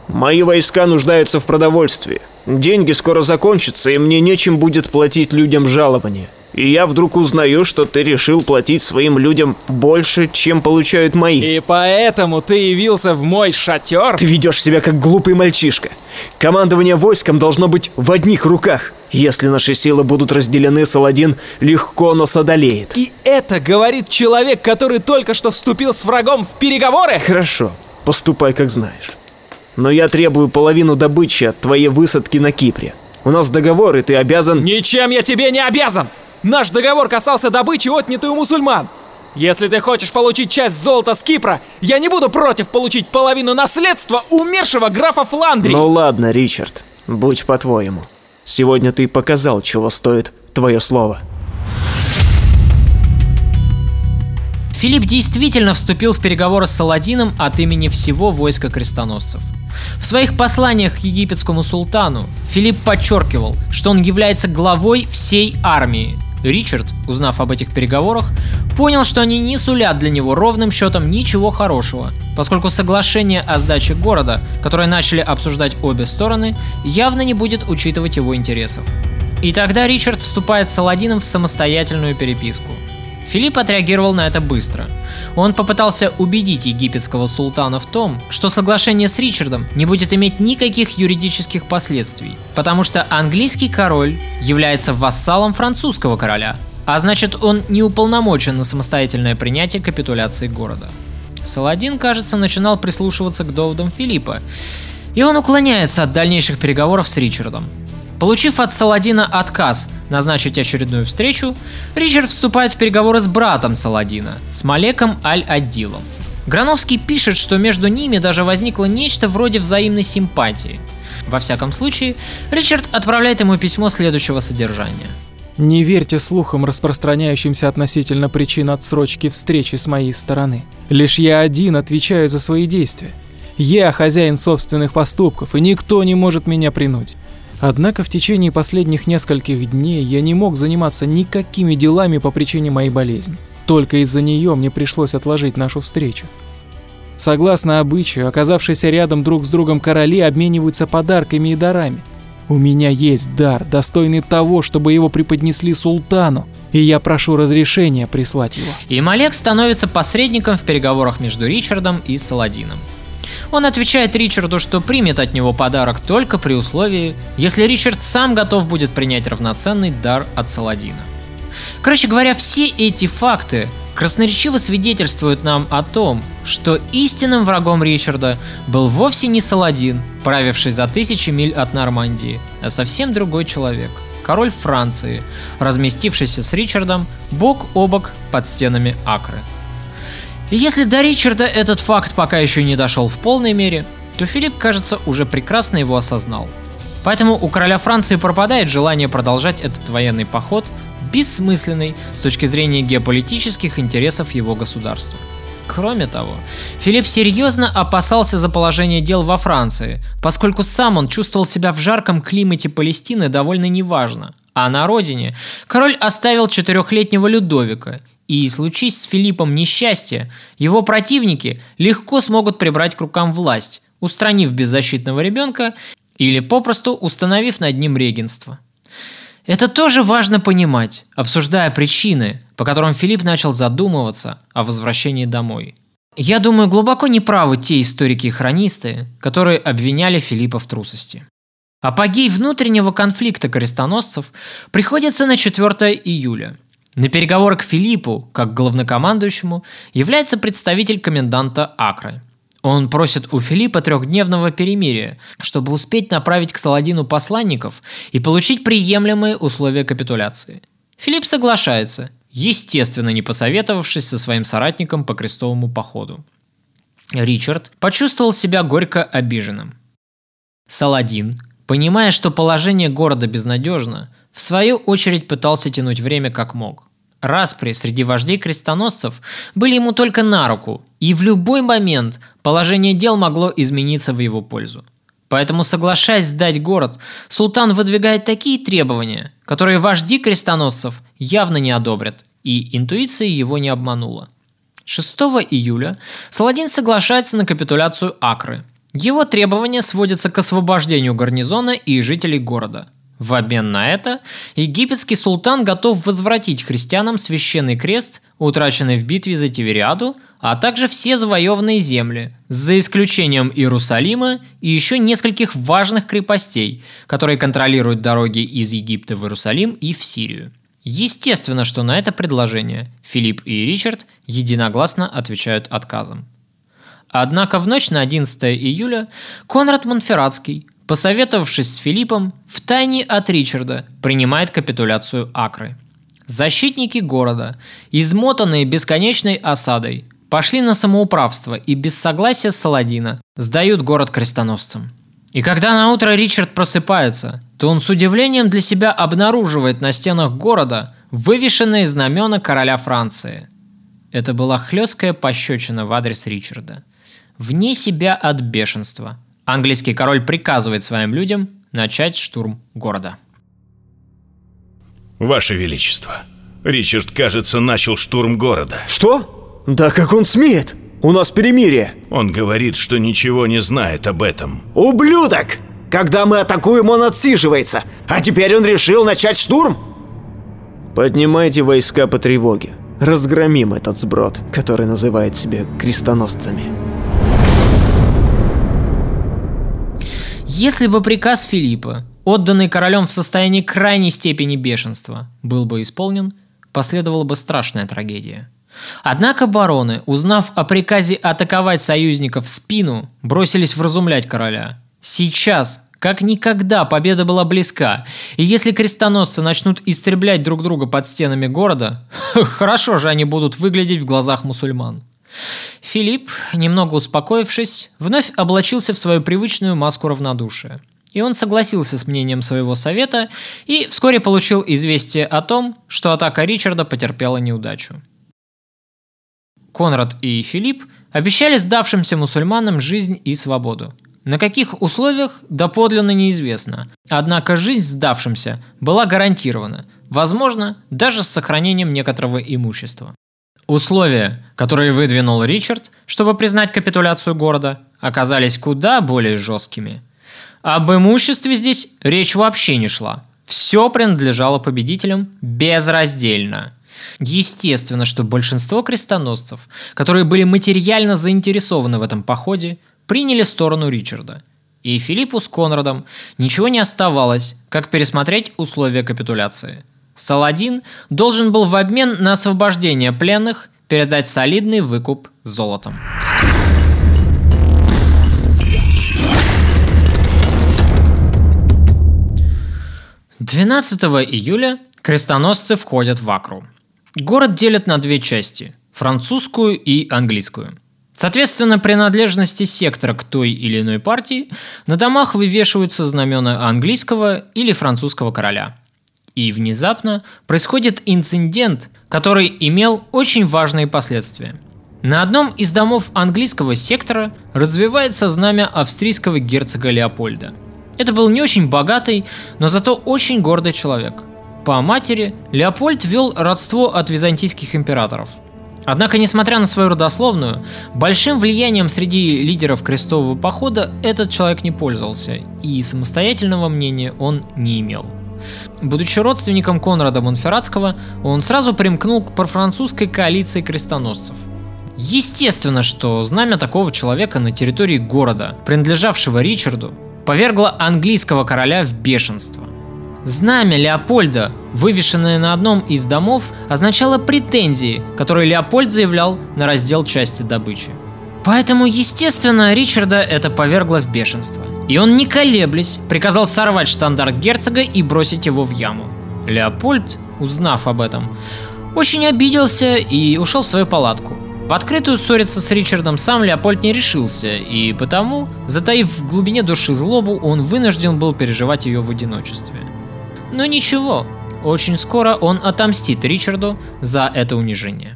B: Мои войска нуждаются в продовольствии. Деньги скоро закончатся, и мне нечем будет платить людям жалования. И я вдруг узнаю, что ты решил платить своим людям больше, чем получают мои.
C: И поэтому ты явился в мой шатер?
B: Ты ведешь себя как глупый мальчишка. Командование войском должно быть в одних руках. Если наши силы будут разделены, Саладин легко нас одолеет.
C: И это говорит человек, который только что вступил с врагом в переговоры?
B: Хорошо, поступай как знаешь. Но я требую половину добычи от твоей высадки на Кипре. У нас договор, и ты обязан...
C: Ничем я тебе не обязан! Наш договор касался добычи, отнятой у мусульман. Если ты хочешь получить часть золота с Кипра, я не буду против получить половину наследства умершего графа Фландрии.
B: Ну ладно, Ричард, будь по-твоему. Сегодня ты показал, чего стоит твое слово.
E: Филипп действительно вступил в переговоры с Саладином от имени всего войска крестоносцев – в своих посланиях к египетскому султану Филипп подчеркивал, что он является главой всей армии. Ричард, узнав об этих переговорах, понял, что они не сулят для него ровным счетом ничего хорошего, поскольку соглашение о сдаче города, которое начали обсуждать обе стороны, явно не будет учитывать его интересов. И тогда Ричард вступает с Саладином в самостоятельную переписку – Филипп отреагировал на это быстро. Он попытался убедить египетского султана в том, что соглашение с Ричардом не будет иметь никаких юридических последствий, потому что английский король является вассалом французского короля, а значит он не уполномочен на самостоятельное принятие капитуляции города. Саладин, кажется, начинал прислушиваться к доводам Филиппа, и он уклоняется от дальнейших переговоров с Ричардом. Получив от Саладина отказ назначить очередную встречу, Ричард вступает в переговоры с братом Саладина, с Малеком Аль-Аддилом. Грановский пишет, что между ними даже возникло нечто вроде взаимной симпатии. Во всяком случае, Ричард отправляет ему письмо следующего содержания.
C: Не верьте слухам, распространяющимся относительно причин отсрочки встречи с моей стороны. Лишь я один отвечаю за свои действия. Я хозяин собственных поступков, и никто не может меня принудить. Однако в течение последних нескольких дней я не мог заниматься никакими делами по причине моей болезни. Только из-за нее мне пришлось отложить нашу встречу. Согласно обычаю, оказавшиеся рядом друг с другом короли обмениваются подарками и дарами. У меня есть дар, достойный того, чтобы его преподнесли султану, и я прошу разрешения прислать его.
E: И Малек становится посредником в переговорах между Ричардом и Саладином. Он отвечает Ричарду, что примет от него подарок только при условии, если Ричард сам готов будет принять равноценный дар от Саладина. Короче говоря, все эти факты красноречиво свидетельствуют нам о том, что истинным врагом Ричарда был вовсе не Саладин, правивший за тысячи миль от Нормандии, а совсем другой человек – король Франции, разместившийся с Ричардом бок о бок под стенами Акры – если до Ричарда этот факт пока еще не дошел в полной мере, то Филипп, кажется, уже прекрасно его осознал. Поэтому у короля Франции пропадает желание продолжать этот военный поход, бессмысленный с точки зрения геополитических интересов его государства. Кроме того, Филипп серьезно опасался за положение дел во Франции, поскольку сам он чувствовал себя в жарком климате Палестины довольно неважно. А на родине король оставил четырехлетнего Людовика, и случись с Филиппом несчастье, его противники легко смогут прибрать к рукам власть, устранив беззащитного ребенка или попросту установив над ним регенство. Это тоже важно понимать, обсуждая причины, по которым Филипп начал задумываться о возвращении домой. Я думаю, глубоко неправы те историки и хронисты, которые обвиняли Филиппа в трусости. Апогей внутреннего конфликта крестоносцев приходится на 4 июля. На переговоры к Филиппу, как главнокомандующему, является представитель коменданта Акры. Он просит у Филиппа трехдневного перемирия, чтобы успеть направить к Саладину посланников и получить приемлемые условия капитуляции. Филипп соглашается, естественно не посоветовавшись со своим соратником по крестовому походу. Ричард почувствовал себя горько обиженным. Саладин, понимая, что положение города безнадежно, в свою очередь пытался тянуть время как мог. Распри среди вождей крестоносцев были ему только на руку, и в любой момент положение дел могло измениться в его пользу. Поэтому, соглашаясь сдать город, султан выдвигает такие требования, которые вожди крестоносцев явно не одобрят, и интуиция его не обманула. 6 июля Саладин соглашается на капитуляцию Акры. Его требования сводятся к освобождению гарнизона и жителей города – в обмен на это египетский султан готов возвратить христианам священный крест, утраченный в битве за Тивериаду, а также все завоеванные земли, за исключением Иерусалима и еще нескольких важных крепостей, которые контролируют дороги из Египта в Иерусалим и в Сирию. Естественно, что на это предложение Филипп и Ричард единогласно отвечают отказом. Однако в ночь на 11 июля Конрад Монферратский, посоветовавшись с Филиппом, втайне от Ричарда принимает капитуляцию Акры. Защитники города, измотанные бесконечной осадой, пошли на самоуправство и без согласия Саладина сдают город крестоносцам. И когда на утро Ричард просыпается, то он с удивлением для себя обнаруживает на стенах города вывешенные знамена короля Франции. Это была хлесткая пощечина в адрес Ричарда. Вне себя от бешенства – Английский король приказывает своим людям начать штурм города.
D: Ваше Величество, Ричард, кажется, начал штурм города.
B: Что? Да как он смеет? У нас перемирие.
D: Он говорит, что ничего не знает об этом.
O: Ублюдок! Когда мы атакуем, он отсиживается. А теперь он решил начать штурм?
B: Поднимайте войска по тревоге. Разгромим этот сброд, который называет себя крестоносцами.
E: Если бы приказ Филиппа, отданный королем в состоянии крайней степени бешенства, был бы исполнен, последовала бы страшная трагедия. Однако бароны, узнав о приказе атаковать союзников в спину, бросились вразумлять короля. Сейчас, как никогда, победа была близка, и если крестоносцы начнут истреблять друг друга под стенами города, хорошо же они будут выглядеть в глазах мусульман. Филипп, немного успокоившись, вновь облачился в свою привычную маску равнодушия. И он согласился с мнением своего совета и вскоре получил известие о том, что атака Ричарда потерпела неудачу. Конрад и Филипп обещали сдавшимся мусульманам жизнь и свободу. На каких условиях доподлинно неизвестно, однако жизнь сдавшимся была гарантирована, возможно, даже с сохранением некоторого имущества. Условия, которые выдвинул Ричард, чтобы признать капитуляцию города, оказались куда более жесткими. Об имуществе здесь речь вообще не шла. Все принадлежало победителям безраздельно. Естественно, что большинство крестоносцев, которые были материально заинтересованы в этом походе, приняли сторону Ричарда. И Филиппу с Конрадом ничего не оставалось, как пересмотреть условия капитуляции – Саладин должен был в обмен на освобождение пленных передать солидный выкуп золотом. Двенадцатого июля крестоносцы входят в Акру. Город делят на две части – французскую и английскую. Соответственно, принадлежности сектора к той или иной партии на домах вывешиваются знамена английского или французского короля – и внезапно происходит инцидент, который имел очень важные последствия. На одном из домов английского сектора развивается знамя австрийского герцога Леопольда. Это был не очень богатый, но зато очень гордый человек. По матери Леопольд вел родство от византийских императоров. Однако, несмотря на свою родословную, большим влиянием среди лидеров крестового похода этот человек не пользовался, и самостоятельного мнения он не имел – Будучи родственником Конрада Монферратского, он сразу примкнул к профранцузской коалиции крестоносцев. Естественно, что знамя такого человека на территории города, принадлежавшего Ричарду, повергло английского короля в бешенство. Знамя Леопольда, вывешенное на одном из домов, означало претензии, которые Леопольд заявлял на раздел части добычи. Поэтому, естественно, Ричарда это повергло в бешенство. И он, не колеблясь, приказал сорвать штандарт герцога и бросить его в яму. Леопольд, узнав об этом, очень обиделся и ушел в свою палатку. В открытую ссориться с Ричардом сам Леопольд не решился, и потому, затаив в глубине души злобу, он вынужден был переживать ее в одиночестве. Но ничего, очень скоро он отомстит Ричарду за это унижение.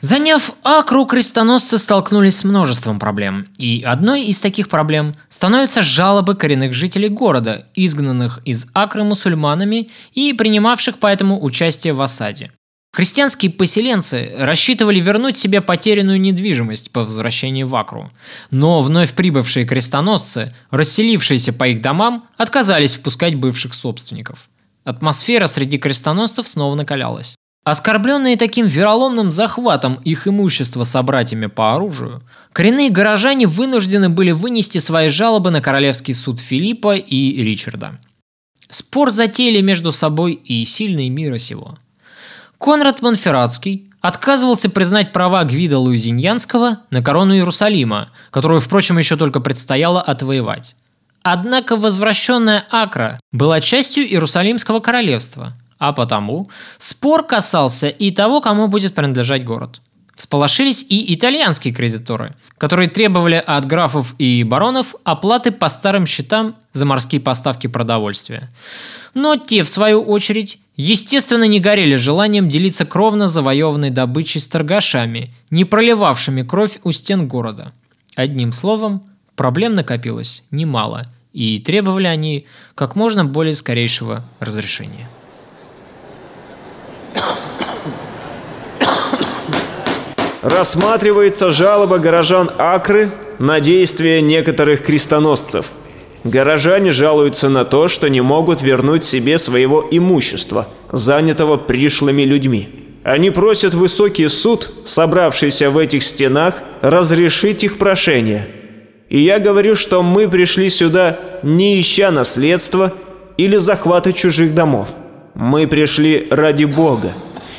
E: Заняв Акру, крестоносцы столкнулись с множеством проблем, и одной из таких проблем становятся жалобы коренных жителей города, изгнанных из Акры мусульманами и принимавших поэтому участие в осаде. Христианские поселенцы рассчитывали вернуть себе потерянную недвижимость по возвращении в Акру, но вновь прибывшие крестоносцы, расселившиеся по их домам, отказались впускать бывших собственников. Атмосфера среди крестоносцев снова накалялась. Оскорбленные таким вероломным захватом их имущества собратьями по оружию, коренные горожане вынуждены были вынести свои жалобы на королевский суд Филиппа и Ричарда. Спор затеяли между собой и сильные мира сего. Конрад Монферратский отказывался признать права Гвида Луизиньянского на корону Иерусалима, которую, впрочем, еще только предстояло отвоевать. Однако возвращенная Акра была частью Иерусалимского королевства – а потому спор касался и того, кому будет принадлежать город. Всполошились и итальянские кредиторы, которые требовали от графов и баронов оплаты по старым счетам за морские поставки продовольствия. Но те, в свою очередь, естественно, не горели желанием делиться кровно завоеванной добычей с торгашами, не проливавшими кровь у стен города. Одним словом, проблем накопилось немало, и требовали они как можно более скорейшего разрешения.
B: Рассматривается жалоба горожан Акры на действия некоторых крестоносцев. Горожане жалуются на то, что не могут вернуть себе своего имущества, занятого пришлыми людьми. Они просят высокий суд, собравшийся в этих стенах, разрешить их прошение. И я говорю, что мы пришли сюда не ища наследства или захвата чужих домов. Мы пришли ради Бога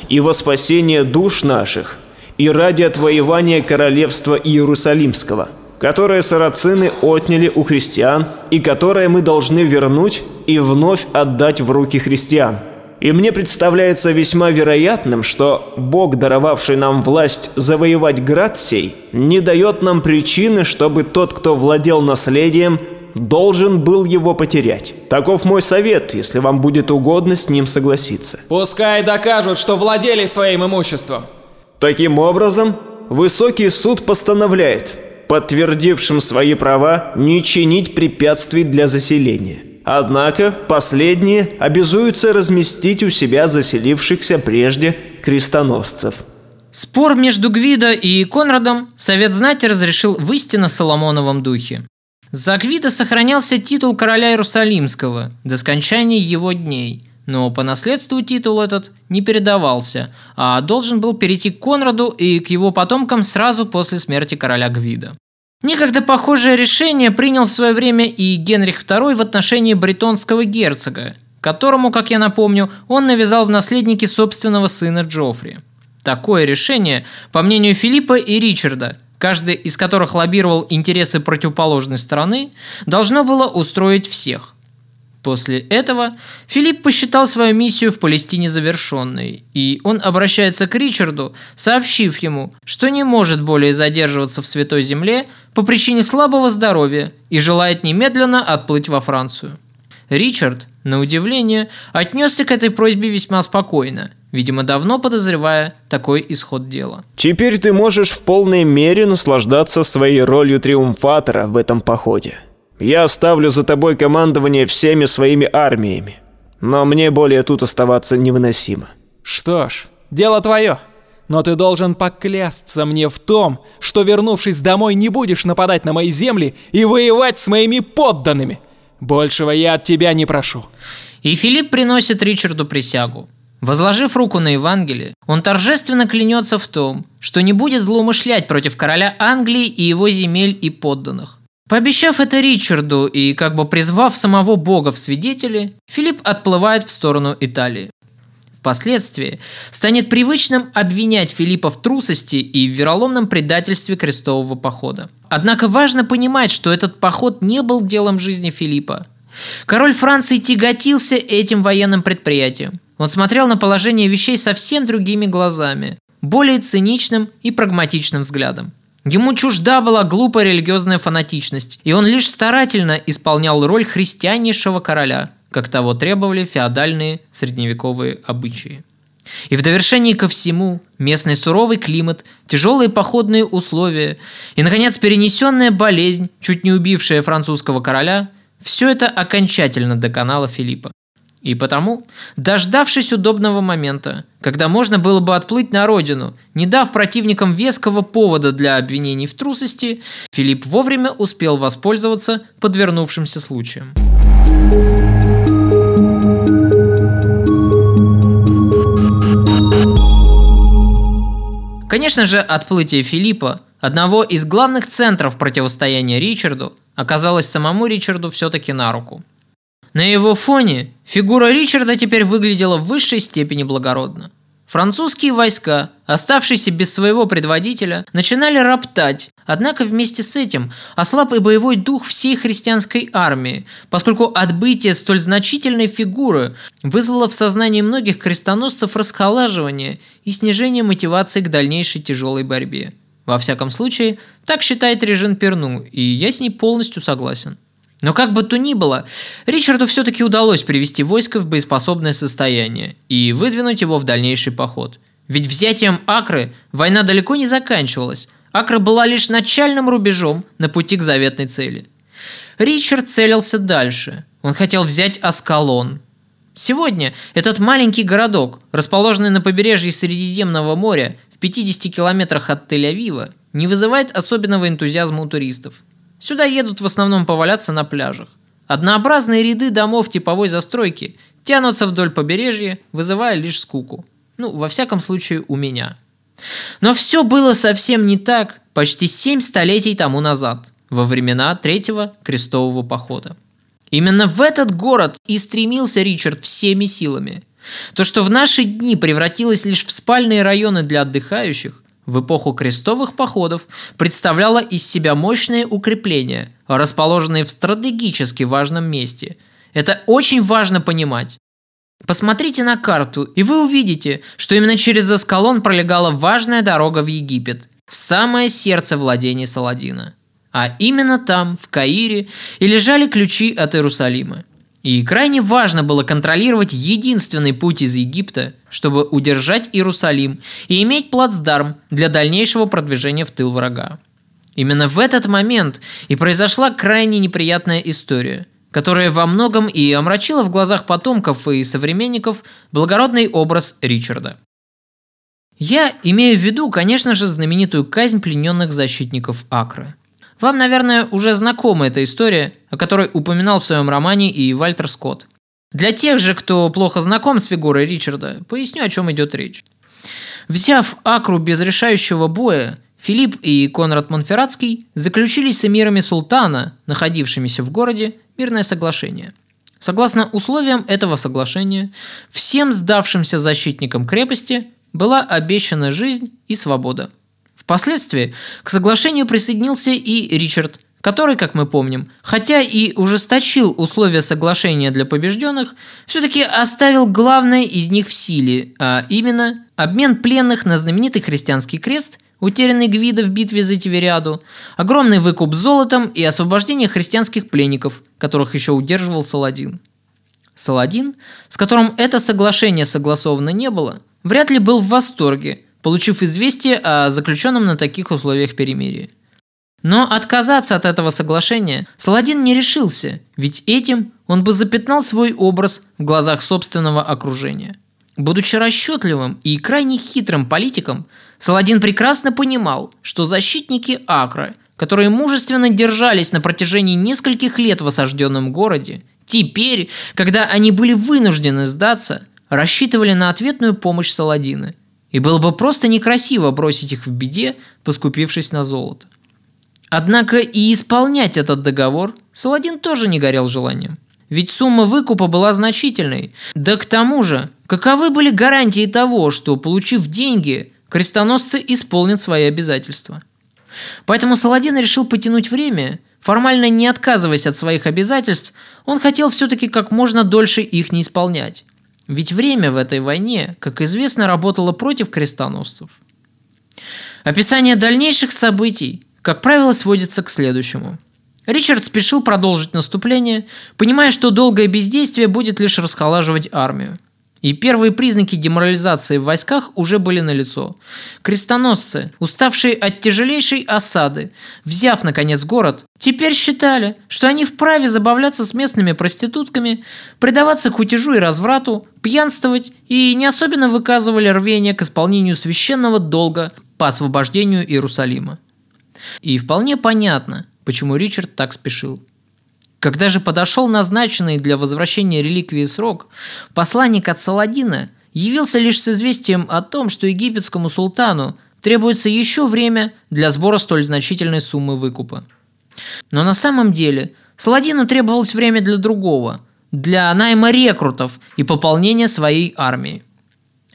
B: и во спасение душ наших, и ради отвоевания королевства Иерусалимского, которое сарацины отняли у христиан и которое мы должны вернуть и вновь отдать в руки христиан. И мне представляется весьма вероятным, что Бог, даровавший нам власть завоевать град сей, не дает нам причины, чтобы тот, кто владел наследием, должен был его потерять. Таков мой совет, если вам будет угодно с ним согласиться.
C: Пускай докажут, что владели своим имуществом.
B: Таким образом, высокий суд постановляет, подтвердившим свои права, не чинить препятствий для заселения. Однако последние обязуются разместить у себя заселившихся прежде крестоносцев.
E: Спор между Гвидо и Конрадом Совет Знати разрешил в истинно Соломоновом духе. За Гвида сохранялся титул короля Иерусалимского до скончания его дней, но по наследству титул этот не передавался, а должен был перейти к Конраду и к его потомкам сразу после смерти короля Гвида. Некогда похожее решение принял в свое время и Генрих II в отношении бретонского герцога, которому, как я напомню, он навязал в наследники собственного сына Джоффри. Такое решение, по мнению Филиппа и Ричарда, каждый из которых лоббировал интересы противоположной стороны, должно было устроить всех. После этого Филипп посчитал свою миссию в Палестине завершенной, и он обращается к Ричарду, сообщив ему, что не может более задерживаться в Святой Земле по причине слабого здоровья и желает немедленно отплыть во Францию. Ричард, на удивление, отнесся к этой просьбе весьма спокойно, видимо, давно подозревая такой исход дела.
B: Теперь ты можешь в полной мере наслаждаться своей ролью триумфатора в этом походе. Я оставлю за тобой командование всеми своими армиями, но мне более тут оставаться невыносимо.
C: Что ж, дело твое. Но ты должен поклясться мне в том, что вернувшись домой не будешь нападать на мои земли и воевать с моими подданными. Большего я от тебя не прошу.
E: И Филипп приносит Ричарду присягу. Возложив руку на Евангелие, он торжественно клянется в том, что не будет злоумышлять против короля Англии и его земель и подданных. Пообещав это Ричарду и как бы призвав самого Бога в свидетели, Филипп отплывает в сторону Италии. Впоследствии станет привычным обвинять Филиппа в трусости и в вероломном предательстве крестового похода. Однако важно понимать, что этот поход не был делом жизни Филиппа. Король Франции тяготился этим военным предприятием. Он смотрел на положение вещей совсем другими глазами, более циничным и прагматичным взглядом. Ему чужда была глупая религиозная фанатичность, и он лишь старательно исполнял роль христианнейшего короля, как того требовали феодальные средневековые обычаи. И в довершении ко всему местный суровый климат, тяжелые походные условия и, наконец, перенесенная болезнь, чуть не убившая французского короля, все это окончательно доконало Филиппа. И потому, дождавшись удобного момента, когда можно было бы отплыть на родину, не дав противникам веского повода для обвинений в трусости, Филипп вовремя успел воспользоваться подвернувшимся случаем. Конечно же, отплытие Филиппа, одного из главных центров противостояния Ричарду, оказалось самому Ричарду все-таки на руку. На его фоне фигура Ричарда теперь выглядела в высшей степени благородно. Французские войска, оставшиеся без своего предводителя, начинали роптать, однако вместе с этим ослаб и боевой дух всей христианской армии, поскольку отбытие столь значительной фигуры вызвало в сознании многих крестоносцев расхолаживание и снижение мотивации к дальнейшей тяжелой борьбе. Во всяком случае, так считает Режин Перну, и я с ней полностью согласен. Но как бы то ни было, Ричарду все-таки удалось привести войско в боеспособное состояние и выдвинуть его в дальнейший поход. Ведь взятием Акры война далеко не заканчивалась. Акра была лишь начальным рубежом на пути к заветной цели. Ричард целился дальше. Он хотел взять Аскалон. Сегодня этот маленький городок, расположенный на побережье Средиземного моря в 50 километрах от Тель-Авива, не вызывает особенного энтузиазма у туристов. Сюда едут в основном поваляться на пляжах. Однообразные ряды домов типовой застройки тянутся вдоль побережья, вызывая лишь скуку. Ну, во всяком случае, у меня. Но все было совсем не так почти семь столетий тому назад, во времена Третьего крестового похода. Именно в этот город и стремился Ричард всеми силами. То, что в наши дни превратилось лишь в спальные районы для отдыхающих, в эпоху крестовых походов представляла из себя мощные укрепления, расположенные в стратегически важном месте. Это очень важно понимать. Посмотрите на карту, и вы увидите, что именно через Аскалон пролегала важная дорога в Египет, в самое сердце владений Саладина. А именно там, в Каире, и лежали ключи от Иерусалима. И крайне важно было контролировать единственный путь из Египта, чтобы удержать Иерусалим и иметь плацдарм для дальнейшего продвижения в тыл врага. Именно в этот момент и произошла крайне неприятная история, которая во многом и омрачила в глазах потомков и современников благородный образ Ричарда. Я имею в виду, конечно же, знаменитую казнь плененных защитников Акры – вам, наверное, уже знакома эта история, о которой упоминал в своем романе и Вальтер Скотт. Для тех же, кто плохо знаком с фигурой Ричарда, поясню, о чем идет речь. Взяв Акру без решающего боя, Филипп и Конрад Монферратский заключили с эмирами султана, находившимися в городе, мирное соглашение. Согласно условиям этого соглашения, всем сдавшимся защитникам крепости была обещана жизнь и свобода – Впоследствии к соглашению присоединился и Ричард, который, как мы помним, хотя и ужесточил условия соглашения для побежденных, все-таки оставил главное из них в силе, а именно обмен пленных на знаменитый христианский крест, утерянный Гвида в битве за Тивериаду, огромный выкуп золотом и освобождение христианских пленников, которых еще удерживал Саладин. Саладин, с которым это соглашение согласовано не было, вряд ли был в восторге – получив известие о заключенном на таких условиях перемирии. Но отказаться от этого соглашения Саладин не решился, ведь этим он бы запятнал свой образ в глазах собственного окружения. Будучи расчетливым и крайне хитрым политиком, Саладин прекрасно понимал, что защитники Акры, которые мужественно держались на протяжении нескольких лет в осажденном городе, теперь, когда они были вынуждены сдаться, рассчитывали на ответную помощь Саладина. И было бы просто некрасиво бросить их в беде, поскупившись на золото. Однако и исполнять этот договор Саладин тоже не горел желанием. Ведь сумма выкупа была значительной. Да к тому же, каковы были гарантии того, что, получив деньги, крестоносцы исполнят свои обязательства? Поэтому Саладин решил потянуть время, формально не отказываясь от своих обязательств, он хотел все-таки как можно дольше их не исполнять. Ведь время в этой войне, как известно, работало против крестоносцев. Описание дальнейших событий, как правило, сводится к следующему – Ричард спешил продолжить наступление, понимая, что долгое бездействие будет лишь расхолаживать армию. И первые признаки деморализации в войсках уже были налицо. Крестоносцы, уставшие от тяжелейшей осады, взяв, наконец, город, теперь считали, что они вправе забавляться с местными проститутками, предаваться кутежу и разврату, пьянствовать и не особенно выказывали рвение к исполнению священного долга по освобождению Иерусалима. И вполне понятно – почему Ричард так спешил. Когда же подошел назначенный для возвращения реликвии срок, посланник от Саладина явился лишь с известием о том, что египетскому султану требуется еще время для сбора столь значительной суммы выкупа. Но на самом деле Саладину требовалось время для другого – для найма рекрутов и пополнения своей армии.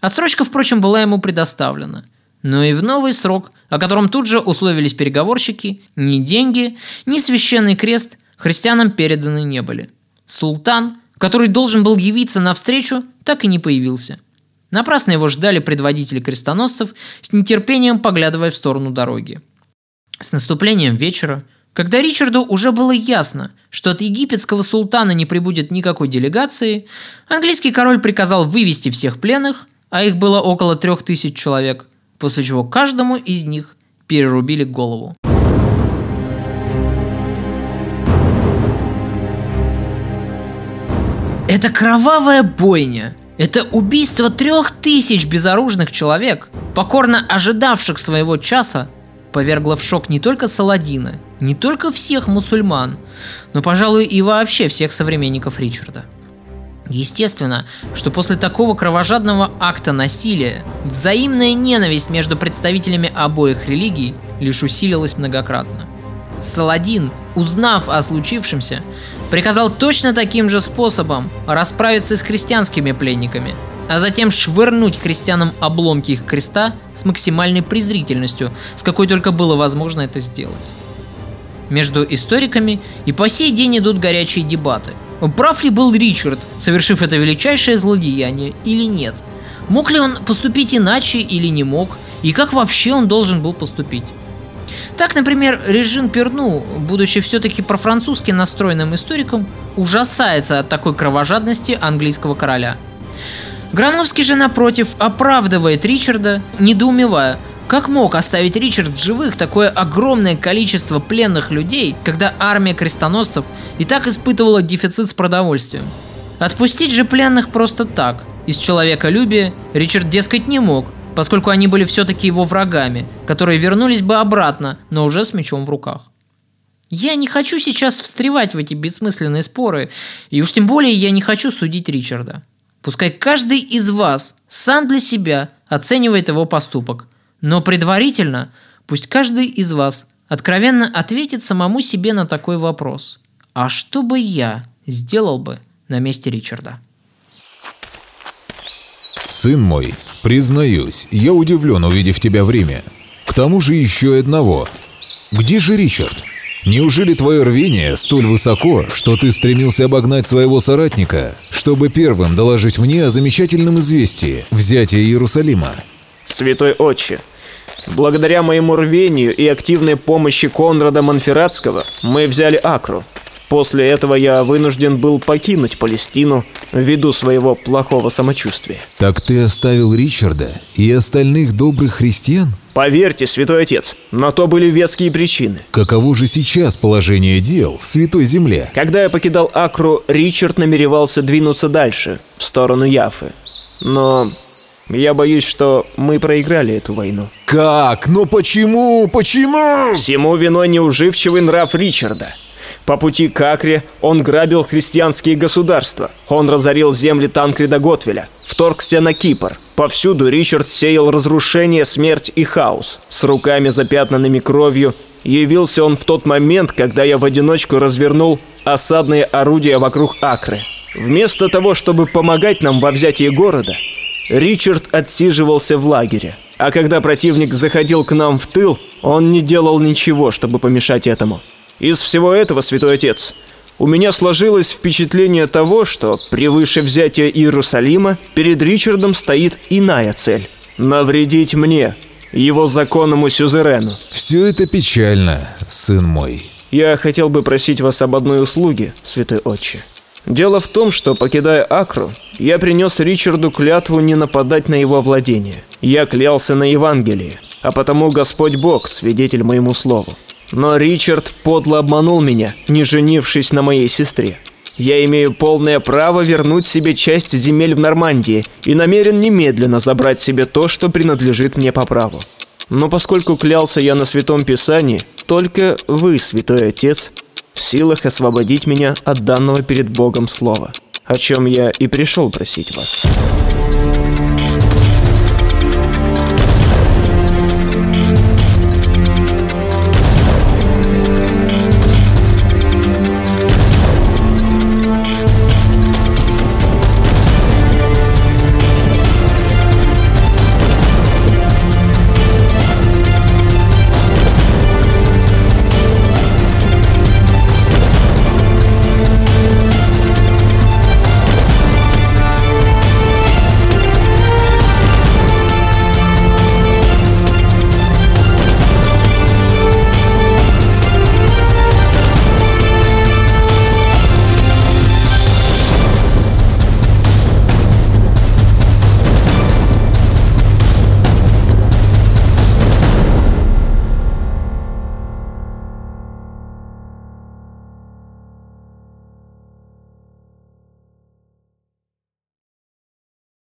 E: Отсрочка, впрочем, была ему предоставлена – но и в новый срок, о котором тут же условились переговорщики, ни деньги, ни священный крест христианам переданы не были. Султан, который должен был явиться навстречу, так и не появился. Напрасно его ждали предводители крестоносцев, с нетерпением поглядывая в сторону дороги. С наступлением вечера, когда Ричарду уже было ясно, что от египетского султана не прибудет никакой делегации, английский король приказал вывести всех пленных, а их было около трех тысяч человек – после чего каждому из них перерубили голову. Это кровавая бойня. Это убийство трех тысяч безоружных человек, покорно ожидавших своего часа, повергло в шок не только Саладина, не только всех мусульман, но, пожалуй, и вообще всех современников Ричарда – Естественно, что после такого кровожадного акта насилия взаимная ненависть между представителями обоих религий лишь усилилась многократно. Саладин, узнав о случившемся, приказал точно таким же способом расправиться с христианскими пленниками, а затем швырнуть христианам обломки их креста с максимальной презрительностью, с какой только было возможно это сделать. Между историками и по сей день идут горячие дебаты – Прав ли был Ричард, совершив это величайшее злодеяние, или нет? Мог ли он поступить иначе или не мог? И как вообще он должен был поступить? Так, например, Режин Перну, будучи все-таки профранцузски настроенным историком, ужасается от такой кровожадности английского короля. Грановский же, напротив, оправдывает Ричарда, недоумевая, как мог оставить Ричард в живых такое огромное количество пленных людей, когда армия крестоносцев и так испытывала дефицит с продовольствием? Отпустить же пленных просто так, из человеколюбия, Ричард, дескать, не мог, поскольку они были все-таки его врагами, которые вернулись бы обратно, но уже с мечом в руках. Я не хочу сейчас встревать в эти бессмысленные споры, и уж тем более я не хочу судить Ричарда. Пускай каждый из вас сам для себя оценивает его поступок – но предварительно пусть каждый из вас откровенно ответит самому себе на такой вопрос. А что бы я сделал бы на месте Ричарда?
G: Сын мой, признаюсь, я удивлен, увидев тебя в Риме. К тому же еще одного. Где же Ричард? Неужели твое рвение столь высоко, что ты стремился обогнать своего соратника, чтобы первым доложить мне о замечательном известии взятия Иерусалима?
B: Святой Отче, благодаря моему рвению и активной помощи Конрада Монферратского мы взяли Акру. После этого я вынужден был покинуть Палестину ввиду своего плохого самочувствия.
G: Так ты оставил Ричарда и остальных добрых христиан?
B: Поверьте, святой отец, на то были веские причины.
G: Каково же сейчас положение дел в Святой Земле?
B: Когда я покидал Акру, Ричард намеревался двинуться дальше, в сторону Яфы. Но я боюсь, что мы проиграли эту войну.
G: Как? Но почему? Почему?
B: Всему виной неуживчивый нрав Ричарда. По пути к Акре он грабил христианские государства. Он разорил земли Танкрида Готвеля. Вторгся на Кипр. Повсюду Ричард сеял разрушение, смерть и хаос. С руками запятнанными кровью явился он в тот момент, когда я в одиночку развернул осадные орудия вокруг Акры. Вместо того, чтобы помогать нам во взятии города, Ричард отсиживался в лагере. А когда противник заходил к нам в тыл, он не делал ничего, чтобы помешать этому. Из всего этого, святой отец, у меня сложилось впечатление того, что превыше взятия Иерусалима перед Ричардом стоит иная цель – навредить мне, его законному сюзерену.
G: Все это печально, сын мой.
B: Я хотел бы просить вас об одной услуге, святой отче. Дело в том, что, покидая Акру, я принес Ричарду клятву не нападать на его владение. Я клялся на Евангелие, а потому Господь Бог, свидетель моему слову. Но Ричард подло обманул меня, не женившись на моей сестре. Я имею полное право вернуть себе часть земель в Нормандии и намерен немедленно забрать себе то, что принадлежит мне по праву. Но поскольку клялся я на Святом Писании, только вы, Святой Отец, в силах освободить меня от данного перед Богом слова, о чем я и пришел просить вас.